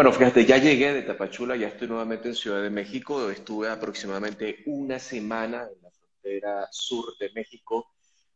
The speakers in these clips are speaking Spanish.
Bueno, fíjate, ya llegué de Tapachula, ya estoy nuevamente en Ciudad de México. Estuve aproximadamente una semana en la frontera sur de México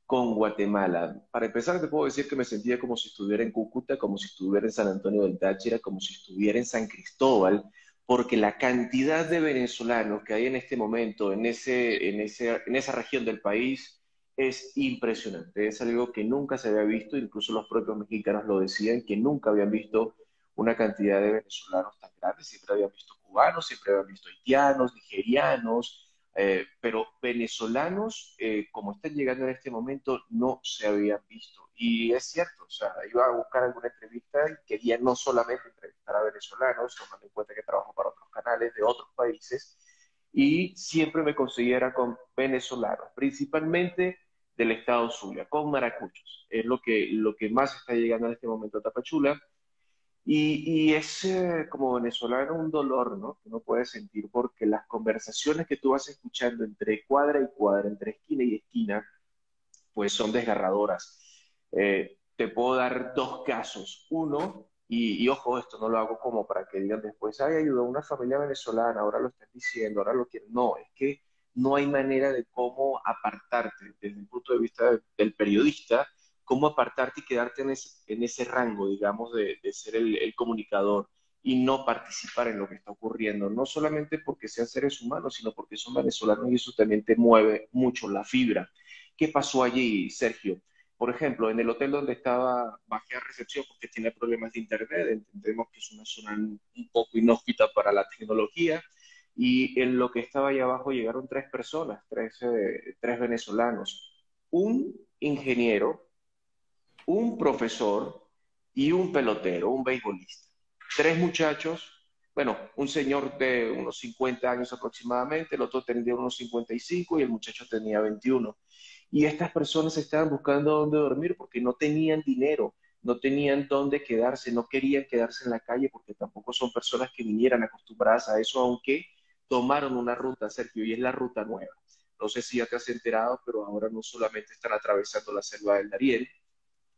con Guatemala. Para empezar, te puedo decir que me sentía como si estuviera en Cúcuta, como si estuviera en San Antonio del Táchira, como si estuviera en San Cristóbal, porque la cantidad de venezolanos que hay en este momento en, ese, en, ese, en esa región del país es impresionante. Es algo que nunca se había visto, incluso los propios mexicanos lo decían, que nunca habían visto una cantidad de venezolanos tan grandes. Siempre habían visto cubanos, siempre habían visto haitianos, nigerianos, eh, pero venezolanos, eh, como están llegando en este momento, no se habían visto. Y es cierto, o sea, iba a buscar alguna entrevista y quería no solamente entrevistar a venezolanos, tomando en cuenta que trabajo para otros canales de otros países, y siempre me consiguiera con venezolanos, principalmente del estado Zulia, con maracuchos. Es lo que, lo que más está llegando en este momento a Tapachula. Y, y es como venezolano un dolor, ¿no? Que uno puede sentir porque las conversaciones que tú vas escuchando entre cuadra y cuadra, entre esquina y esquina, pues son desgarradoras. Eh, te puedo dar dos casos. Uno, y, ojo, esto no lo hago como para que digan después, ay, ayudó a una familia venezolana, ahora lo están diciendo, ahora lo quieren. No, es que no hay manera de cómo apartarte desde el punto de vista del periodista cómo apartarte y quedarte en ese, en ese rango, digamos, de, de ser el, el, comunicador y no participar en lo que está ocurriendo, no solamente porque sean seres humanos, sino porque son venezolanos y eso también te mueve mucho la fibra. ¿Qué pasó allí, Sergio? Por ejemplo, en el hotel donde estaba, bajé a recepción porque tiene problemas de internet, entendemos que es una zona un poco inhóspita para la tecnología, y en lo que estaba ahí abajo llegaron tres personas, tres, eh, tres venezolanos, un ingeniero, un profesor y un pelotero, un beisbolista. Tres muchachos, bueno, un señor de unos 50 años aproximadamente, el otro tenía unos 55 y el muchacho tenía 21. Y estas personas estaban buscando dónde dormir porque no tenían dinero, no tenían dónde quedarse, no querían quedarse en la calle porque tampoco son personas que vinieran acostumbradas a eso, aunque tomaron una ruta, Sergio, y es la ruta nueva. No sé si ya te has enterado, pero ahora no solamente están atravesando la selva del Darién,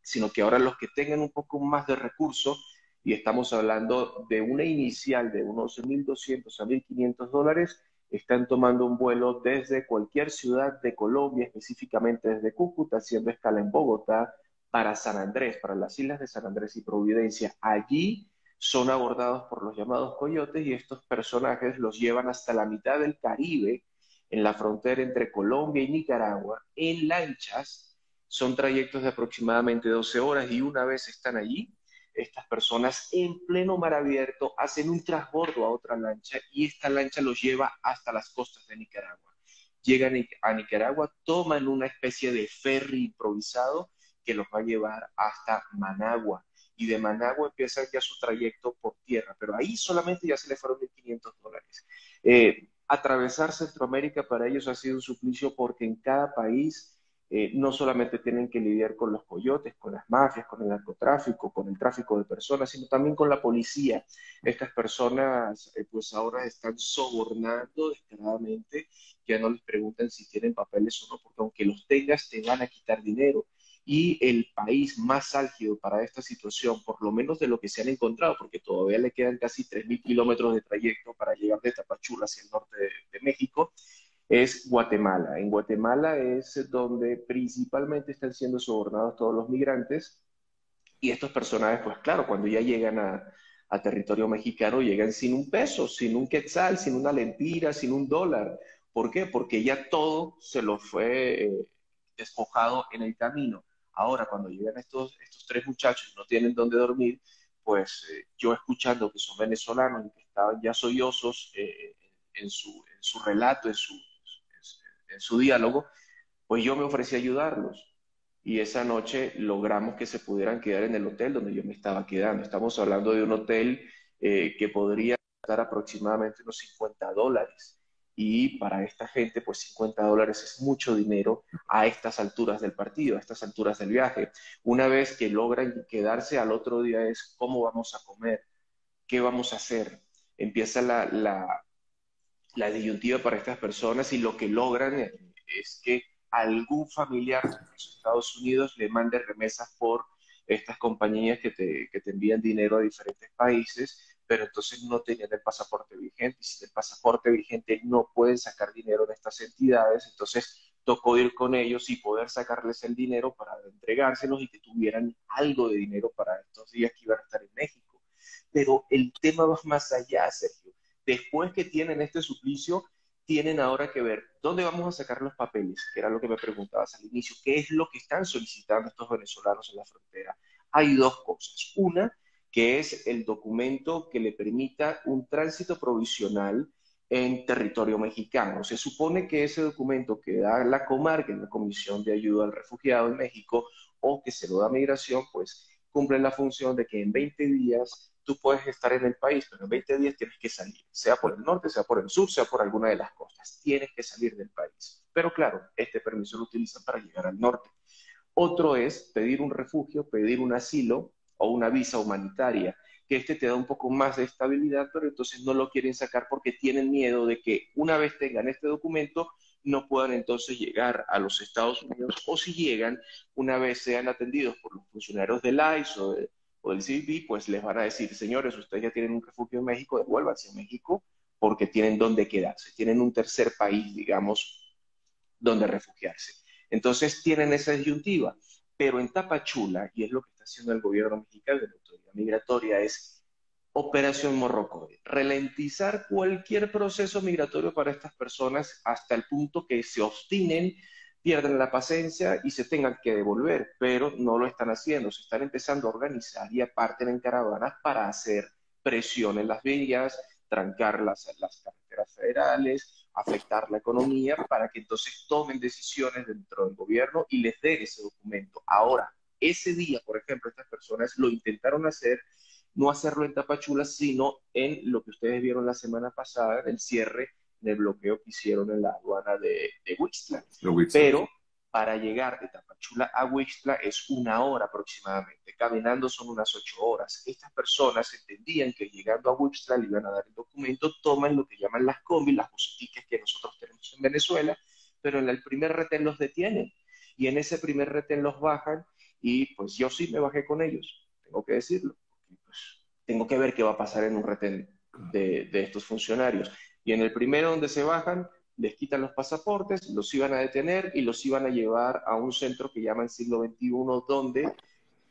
sino que ahora los que tengan un poco más de recursos, y estamos hablando de una inicial de unos 1.200 a 1.500 dólares, están tomando un vuelo desde cualquier ciudad de Colombia, específicamente desde Cúcuta, haciendo escala en Bogotá, para San Andrés, para las islas de San Andrés y Providencia. Allí son abordados por los llamados coyotes y estos personajes los llevan hasta la mitad del Caribe, en la frontera entre Colombia y Nicaragua, en lanchas son trayectos de aproximadamente 12 horas y una vez están allí, estas personas en pleno mar abierto hacen un transbordo a otra lancha y esta lancha los lleva hasta las costas de Nicaragua. Llegan a Nicaragua, toman una especie de ferry improvisado que los va a llevar hasta Managua y de Managua empiezan ya su trayecto por tierra, pero ahí solamente ya se le fueron 1.500 dólares. Eh, atravesar Centroamérica para ellos ha sido un suplicio porque en cada país eh, no solamente tienen que lidiar con los coyotes, con las mafias, con el narcotráfico, con el tráfico de personas, sino también con la policía. Estas personas eh, pues ahora están sobornando descaradamente, ya no les preguntan si tienen papeles o no, porque aunque los tengas te van a quitar dinero. Y el país más álgido para esta situación, por lo menos de lo que se han encontrado, porque todavía le quedan casi 3.000 kilómetros de trayecto para llegar de Tapachula hacia el norte de, de México, es Guatemala. En Guatemala es donde principalmente están siendo sobornados todos los migrantes y estos personajes, pues claro, cuando ya llegan a, territorio mexicano, llegan sin un peso, sin un quetzal, sin una lempira, sin un dólar. ¿Por qué? Porque ya todo se lo fue eh, despojado en el camino. Ahora, cuando llegan estos, estos tres muchachos y no tienen dónde dormir, pues eh, yo escuchando que son venezolanos y que estaban ya sollozos eh, en, su, en su relato, en su, en su diálogo, pues yo me ofrecí a ayudarlos. Y esa noche logramos que se pudieran quedar en el hotel donde yo me estaba quedando. Estamos hablando de un hotel eh, que podría costar aproximadamente unos 50 dólares. Y para esta gente, pues 50 dólares es mucho dinero a estas alturas del partido, a estas alturas del viaje. Una vez que logran quedarse al otro día es cómo vamos a comer, qué vamos a hacer. Empieza la, la disyuntiva para estas personas y lo que logran es que algún familiar de los Estados Unidos le mande remesas por estas compañías que te, que te envían dinero a diferentes países pero entonces no tenían el pasaporte vigente, y sin el pasaporte vigente no pueden sacar dinero de estas entidades, entonces tocó ir con ellos y poder sacarles el dinero para entregárselos y que tuvieran algo de dinero para estos días que iban a estar en México. Pero el tema va más allá, Sergio. Después que tienen este suplicio, tienen ahora que ver dónde vamos a sacar los papeles, que era lo que me preguntabas al inicio, qué es lo que están solicitando estos venezolanos en la frontera. Hay dos cosas. Una, que es el documento que le permita un tránsito provisional en territorio mexicano. Se supone que ese documento que da la comarca en la Comisión de Ayuda al Refugiado en México o que se lo da Migración, pues cumple la función de que en 20 días tú puedes estar en el país, pero en 20 días tienes que salir, sea por el norte, sea por el sur, sea por alguna de las costas. Tienes que salir del país. Pero claro, este permiso lo utilizan para llegar al norte. Otro es pedir un refugio, pedir un asilo o una visa humanitaria que este te da un poco más de estabilidad, pero entonces no lo quieren sacar porque tienen miedo de que una vez tengan este documento no puedan entonces llegar a los Estados Unidos o si llegan, una vez sean atendidos por los funcionarios del ICE o, del CBP, pues les van a decir, señores, ustedes ya tienen un refugio en México, devuélvanse a México porque tienen donde quedarse, tienen un tercer país, digamos, donde refugiarse. Entonces tienen esa disyuntiva, pero en Tapachula, y es lo que está haciendo el gobierno mexicano, migratoria es Operación Morrocoy, ralentizar cualquier proceso migratorio para estas personas hasta el punto que se obstinen, pierdan la paciencia y se tengan que devolver, pero no lo están haciendo, se están empezando a organizar y aparten en caravanas para hacer presión en las vías, trancar las, las carreteras federales, afectar la economía, para que entonces tomen decisiones dentro del gobierno y les den ese documento. Ahora, ese día, por ejemplo, estas personas lo intentaron hacer, no hacerlo en Tapachula, sino en lo que ustedes vieron la semana pasada, en el cierre del bloqueo que hicieron en la aduana de, de Pero para llegar de Tapachula a Huixtla es una hora aproximadamente. Caminando son unas ocho horas. Estas personas entendían que llegando a Huixtla le iban a dar el documento, toman lo que llaman las combi, las buseticas que nosotros tenemos en Venezuela, pero en el primer retén los detienen. Y en ese primer retén los bajan y pues yo sí me bajé con ellos, tengo que decirlo. Tengo que ver qué va a pasar en un retén de, estos funcionarios. Y en el primero donde se bajan, les quitan los pasaportes, los iban a detener y los iban a llevar a un centro que llaman siglo XXI, donde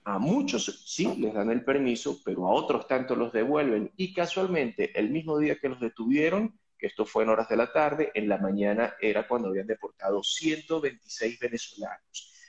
a muchos sí les dan el permiso, pero a otros tanto los devuelven. Y casualmente, el mismo día que los detuvieron, que esto fue en horas de la tarde, en la mañana era cuando habían deportado 126 venezolanos